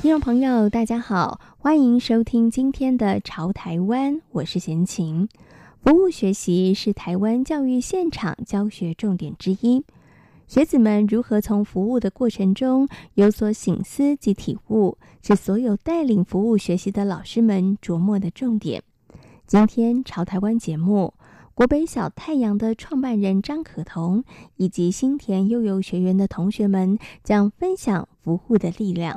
听众朋友，大家好，欢迎收听今天的《潮台湾》，我是贤琴。服务学习是台湾教育现场教学重点之一，学子们如何从服务的过程中有所醒思及体悟，是所有带领服务学习的老师们琢磨的重点。今天《潮台湾》节目，国北小太阳的创办人张可彤以及新田悠游学园的同学们将分享服务的力量。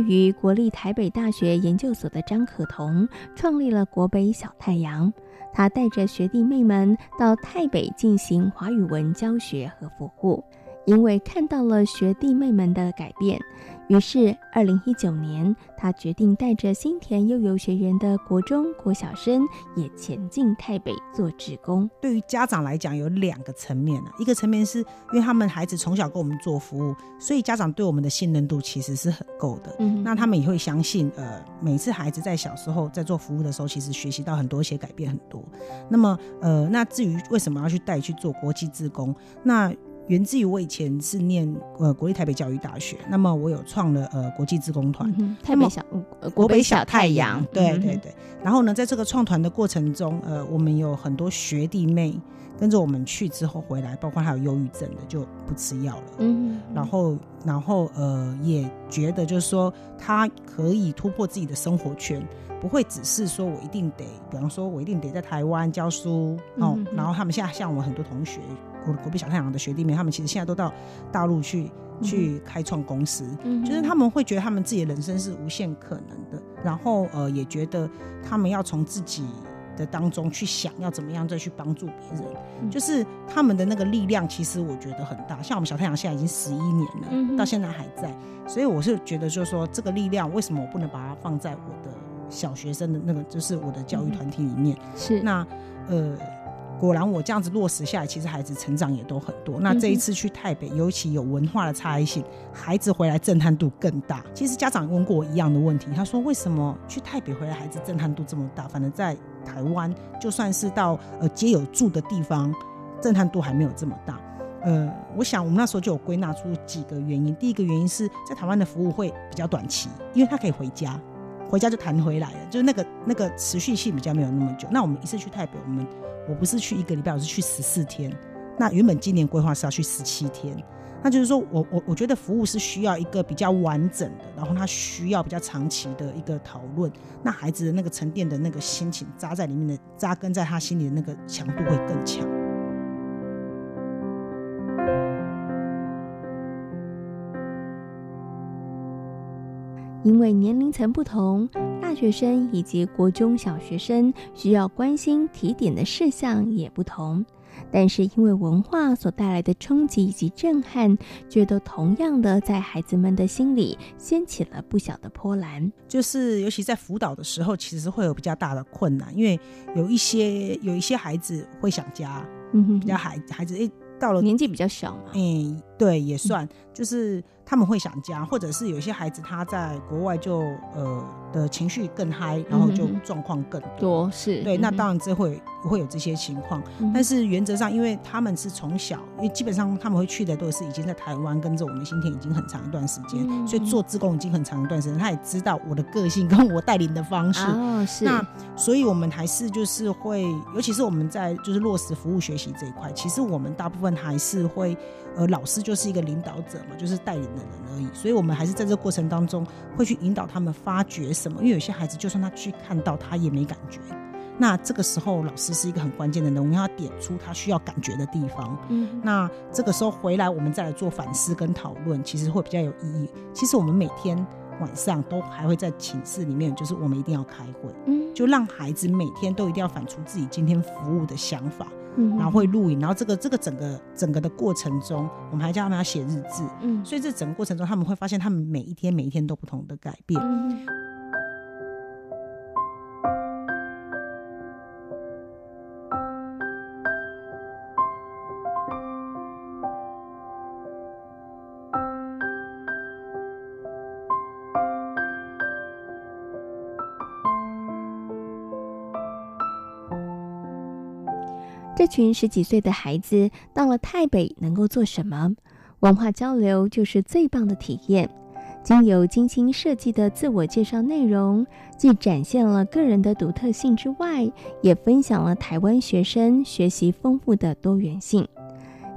于国立台北大学研究所的张可彤创立了国北小太阳，他带着学弟妹们到台北进行华语文教学和服务。因为看到了学弟妹们的改变，于是二零一九年，他决定带着新田悠游学园的国中、国小生也前进台北做志工。对于家长来讲，有两个层面啊，一个层面是因为他们孩子从小跟我们做服务，所以家长对我们的信任度其实是很够的。嗯，那他们也会相信，呃，每次孩子在小时候在做服务的时候，其实学习到很多，一些改变很多。那么，呃，那至于为什么要去带去做国际志工，那。源自于我以前是念呃国立台北教育大学，那么我有创了呃国际志工团，嗯，台北小国北小太阳，对对对。然后呢，在这个创团的过程中，呃，我们有很多学弟妹跟着我们去之后回来，包括还有忧郁症的就不吃药了，嗯，然后然后呃也觉得就是说他可以突破自己的生活圈，不会只是说我一定得，比方说我一定得在台湾教书哦，然后他们现在像我很多同学。国国币小太阳的学弟妹，他们其实现在都到大陆去去开创公司，嗯，就是他们会觉得他们自己的人生是无限可能的，然后呃也觉得他们要从自己的当中去想要怎么样再去帮助别人，嗯，就是他们的那个力量，其实我觉得很大。像我们小太阳现在已经十一年了，嗯，到现在还在，所以我是觉得就是说这个力量，为什么我不能把它放在我的小学生的那个，就是我的教育团体里面？嗯，是那呃。果然，我这样子落实下来，其实孩子成长也都很多。那这一次去台北，尤其有文化的差异性，孩子回来震撼度更大。其实家长问过我一样的问题，他说：“为什么去台北回来孩子震撼度这么大？反正在台湾，就算是到呃街友住的地方，震撼度还没有这么大。”呃，我想我们那时候就有归纳出几个原因。第一个原因是在台湾的服务会比较短期，因为他可以回家，回家就弹回来了，就是那个那个持续性比较没有那么久。那我们一次去台北，我们我不是去一个礼拜，我是去十四天。那原本今年规划是要去十七天，那就是说我我我觉得服务是需要一个比较完整的，然后他需要比较长期的一个讨论。那孩子的那个沉淀的那个心情扎在里面的，扎根在他心里的那个强度会更强。因为年龄层不同，大学生以及国中小学生需要关心提点的事项也不同，但是因为文化所带来的冲击以及震撼，却都同样的在孩子们的心里掀起了不小的波澜。就是尤其在辅导的时候，其实会有比较大的困难，因为有一些有一些孩子会想家，嗯哼，比较孩孩子诶到了年纪比较小嘛，嗯，对，也算就是。他们会想家，或者是有些孩子他在国外就呃的情绪更嗨，然后就状况更多，多是。对，那当然这会会有这些情况，嗯，但是原则上，因为他们是从小，因为基本上他们会去的都是已经在台湾跟着我们新田已经很长一段时间，嗯，所以做自工已经很长一段时间，他也知道我的个性跟我带领的方式，哦，是。那所以我们还是就是会，尤其是我们在就是落实服务学习这一块，其实我们大部分还是会。呃，老师就是一个领导者嘛，就是带领的人而已，所以我们还是在这个过程当中会去引导他们发掘什么，因为有些孩子就算他去看到，他也没感觉，那这个时候老师是一个很关键的人，我们要点出他需要感觉的地方。嗯，那这个时候回来我们再来做反思跟讨论，其实会比较有意义。其实我们每天晚上都还会在寝室里面，就是我们一定要开会，嗯，就让孩子每天都一定要反出自己今天服务的想法。嗯，然后会录影，然后这个这个整个整个的过程中，我们还叫他们要写日志，嗯，所以这整个过程中，他们会发现他们每一天每一天都不同的改变。嗯这群十几岁的孩子到了台北能够做什么？文化交流就是最棒的体验。经由精心设计的自我介绍内容，既展现了个人的独特性之外，也分享了台湾学生学习丰富的多元性。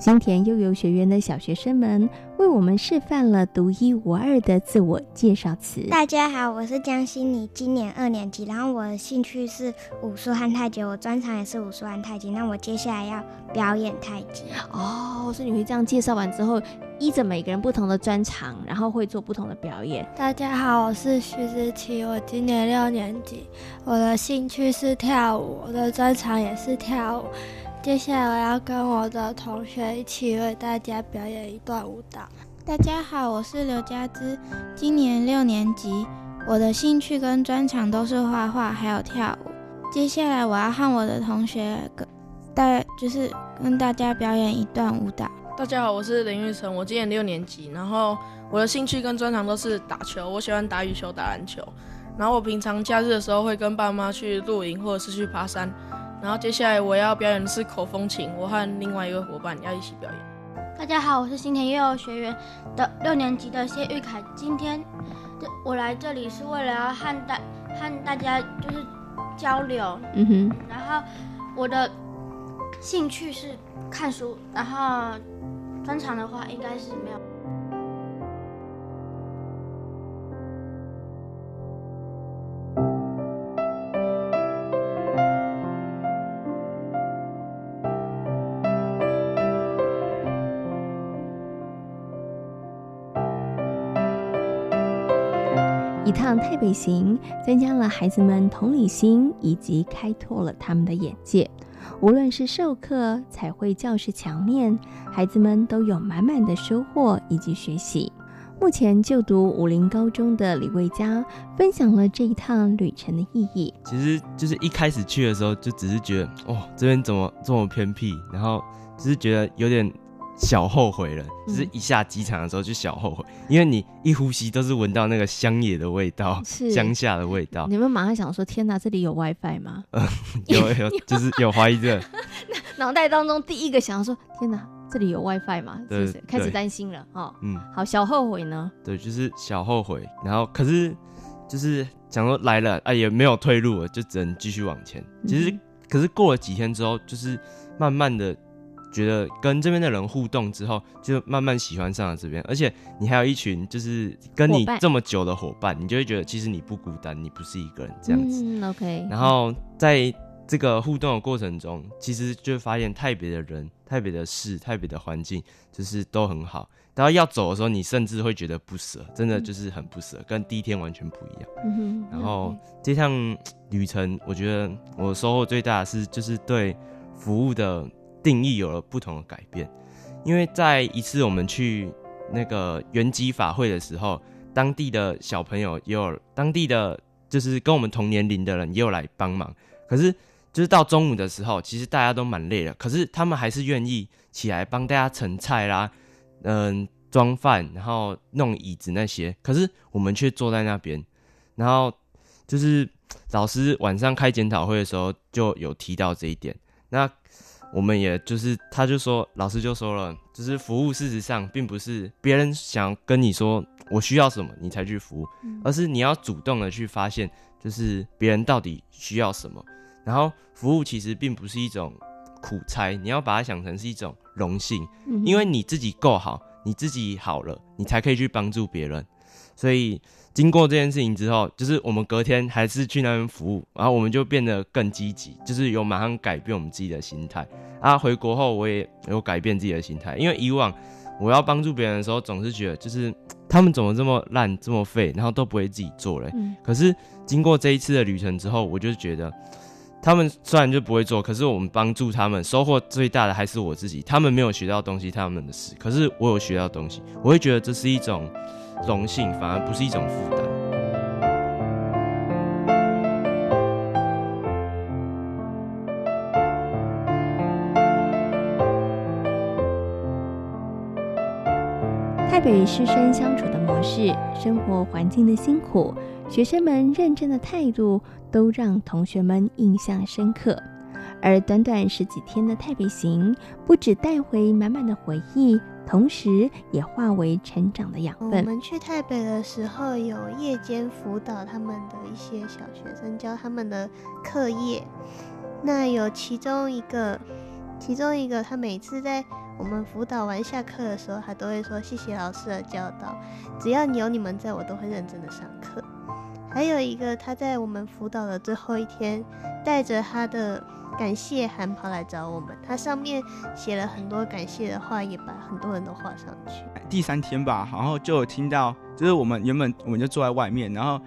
新田悠游学园的小学生们为我们示范了独一无二的自我介绍词。大家好，我是江心妮，今年二年级，然后我的兴趣是武术和太极，我专长也是武术和太极。那我接下来要表演太极。哦，所以你会这样介绍完之后，依着每个人不同的专长，然后会做不同的表演。大家好，我是徐子琪，我今年六年级，我的兴趣是跳舞，我的专长也是跳舞。接下来我要跟我的同学一起为大家表演一段舞蹈。大家好，我是刘佳芝，今年六年级，我的兴趣跟专长都是画画还有跳舞。接下来我要和我的同学跟大就是跟大家表演一段舞蹈。大家好，我是林玉成，我今年六年级，然后我的兴趣跟专长都是打球，我喜欢打羽球、打篮球。然后我平常假日的时候会跟爸妈去露营或者是去爬山。然后接下来我要表演的是口风琴，我和另外一位伙伴要一起表演。大家好，我是新田幼儿学园的六年级的谢玉凯。今天，我来这里是为了要和大和大家就是交流。嗯哼。然后我的兴趣是看书，然后专长的话应该是没有。趟台北行，增加了孩子们同理心，以及开拓了他们的眼界。无论是授课、彩绘教室墙面，孩子们都有满满的收获以及学习。目前就读武林高中的李卫嘉分享了这一趟旅程的意义。其实就是一开始去的时候，就只是觉得，哦，这边怎么这么偏僻，然后只是觉得有点。小后悔了，就是一下机场的时候就小后悔，嗯，因为你一呼吸都是闻到那个乡野的味道，乡下的味道。你们马上想说：天哪，这里有 WiFi 吗？嗯，有有，就是有怀疑的。脑袋当中第一个想要说：天哪，这里有 WiFi 吗？是不是开始担心了？哦，嗯，好，小后悔呢？对，就是小后悔。然后可是就是想说来了，啊，也没有退路了，就只能继续往前。其实，嗯，可是过了几天之后，就是慢慢的。觉得跟这边的人互动之后，就慢慢喜欢上了这边，而且你还有一群就是跟你这么久的伙伴，你就会觉得其实你不孤单，你不是一个人这样子。嗯，OK。然后在这个互动的过程中，其实就发现泰北的人、泰北的事、泰北的环境就是都很好。然后要走的时候，你甚至会觉得不舍，真的就是很不舍，跟第一天完全不一样。嗯，然后这趟旅程，我觉得我收获最大的是就是对服务的。定义有了不同的改变，因为在一次我们去那个圆寂法会的时候，当地的小朋友也有，当地的就是跟我们同年龄的人也有来帮忙。可是就是到中午的时候，其实大家都蛮累了，可是他们还是愿意起来帮大家盛菜啦，嗯，装饭，然后弄椅子那些。可是我们却坐在那边，然后就是老师晚上开检讨会的时候就有提到这一点。那我们也就是，他就说，老师就说了，就是服务事实上并不是别人想跟你说我需要什么你才去服务，而是你要主动的去发现，就是别人到底需要什么。然后服务其实并不是一种苦差，你要把它想成是一种荣幸，因为你自己够好，你自己好了，你才可以去帮助别人。所以。经过这件事情之后，就是我们隔天还是去那边服务，然后我们就变得更积极，就是有马上改变我们自己的心态。啊，回国后我也有改变自己的心态，因为以往我要帮助别人的时候，总是觉得就是他们怎么这么烂、这么废，然后都不会自己做嘞。嗯。可是经过这一次的旅程之后，我就觉得，他们虽然就不会做，可是我们帮助他们，收获最大的还是我自己。他们没有学到东西，他们的事，可是我有学到东西，我会觉得这是一种荣幸，反而不是一种负担。台北师生相处的模式、生活环境的辛苦、学生们认真的态度，都让同学们印象深刻。而短短十几天的台北行，不止带回满满的回忆，同时也化为成长的养分。我们去台北的时候，有夜间辅导他们的一些小学生，教他们的课业。那有其中一个，其中一个，他每次在。我们辅导完下课的时候，他都会说谢谢老师的教导，只要你有你们在，我都会认真的上课。还有一个，他在我们辅导的最后一天，带着他的感谢函跑来找我们，他上面写了很多感谢的话，也把很多人都画上去。第三天吧，然后就有听到，就是我们原本我们就坐在外面，然后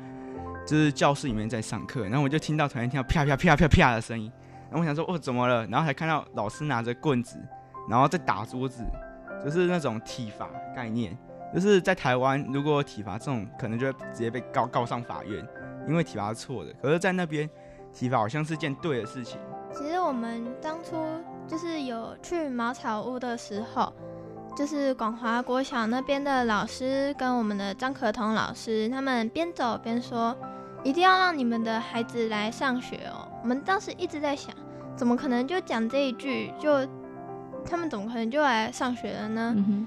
就是教室里面在上课，然后我就听到突然听到啪啪啪啪啪的声音，然后我想说哦怎么了，然后才看到老师拿着棍子。然后在打桌子，就是那种体罚概念，就是在台湾，如果体罚这种，可能就会直接被告告上法院，因为体罚是错的。可是，在那边，体罚好像是件对的事情。其实我们当初就是有去茅草屋的时候，就是广华国小那边的老师跟我们的张可彤老师，他们边走边说，一定要让你们的孩子来上学哦。我们当时一直在想，怎么可能就讲这一句就。他们怎么可能就来上学了呢？嗯、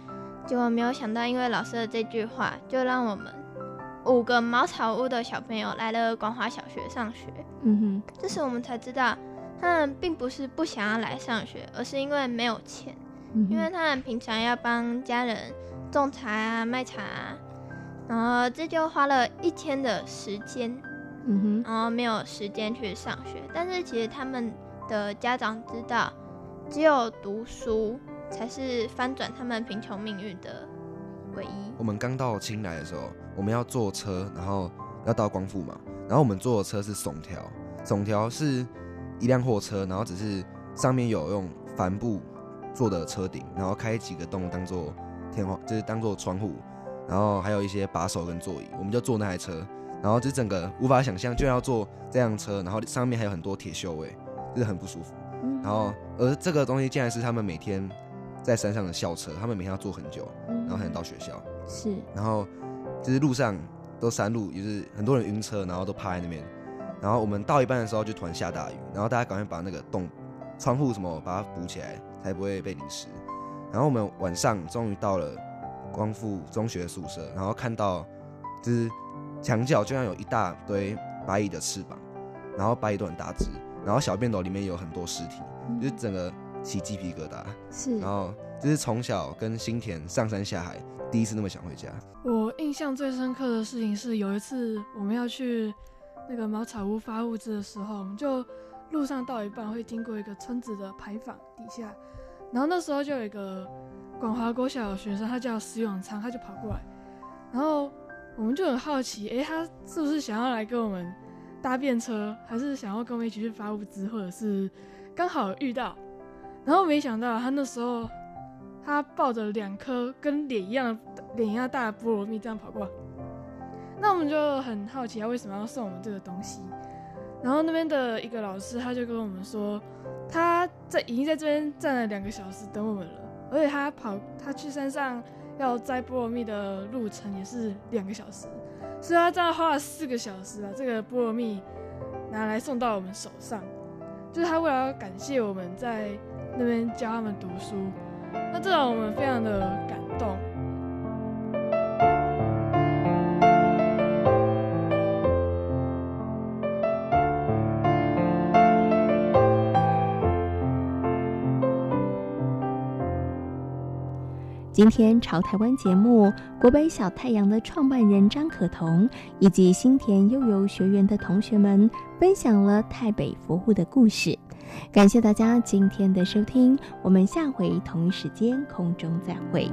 结果没有想到，因为老师的这句话，就让我们五个茅草屋的小朋友来了广华小学上学。嗯哼，这时我们才知道，他们并不是不想要来上学，而是因为没有钱。嗯、因为他们平常要帮家人种茶啊、卖茶啊，然后这就花了一天的时间。嗯哼，然后没有时间去上学。但是其实他们的家长知道。只有读书才是翻转他们贫穷命运的唯一。我们刚到青来的时候，我们要坐车，然后要到光复嘛。然后我们坐的车是竦条，竦条是一辆货车，然后只是上面有用帆布做的车顶，然后开几个洞当做天花，就是当做窗户，然后还有一些把手跟座椅。我们就坐那台车，然后就整个无法想象，就要坐这辆车，然后上面还有很多铁锈味，就是很不舒服。然后，而这个东西竟然是他们每天在山上的校车，他们每天要坐很久，然后才能到学校。是，然后就是路上都山路，也是很多人晕车，然后都趴在那边。然后我们到一半的时候就突然下大雨，然后大家赶快把那个洞、窗户什么把它补起来，才不会被淋湿。然后我们晚上终于到了光复中学宿舍，然后看到就是墙角就像有一大堆白蚁的翅膀，然后白蚁都很大只。然后小便斗里面有很多尸体，嗯、就是整个起鸡皮疙瘩。是，然后这是从小跟新田上山下海，第一次那么想回家。我印象最深刻的事情是有一次我们要去那个茅草屋发物资的时候，我们就路上到一半会经过一个村子的牌坊底下，然后那时候就有一个广华国小的学生，他叫石永昌，他就跑过来，然后我们就很好奇，诶，他是不是想要来跟我们？搭便车，还是想要跟我们一起去发物资，或者是刚好遇到，然后没想到他那时候他抱着两颗跟脸一样脸一样大的菠萝蜜这样跑过来，那我们就很好奇他为什么要送我们这个东西。然后那边的一个老师他就跟我们说，他在已经在这边站了两个小时等我们了，而且他跑他去山上要摘菠萝蜜的路程也是两个小时。所以他这样花了四个小时把，这个菠萝蜜拿来送到我们手上，就是他为了要感谢我们在那边教他们读书，那这让我们非常的感动。今天朝台湾节目，国北小太阳的创办人张可彤以及新田悠游学员的同学们分享了台北服务的故事。感谢大家今天的收听，我们下回同一时间空中再会。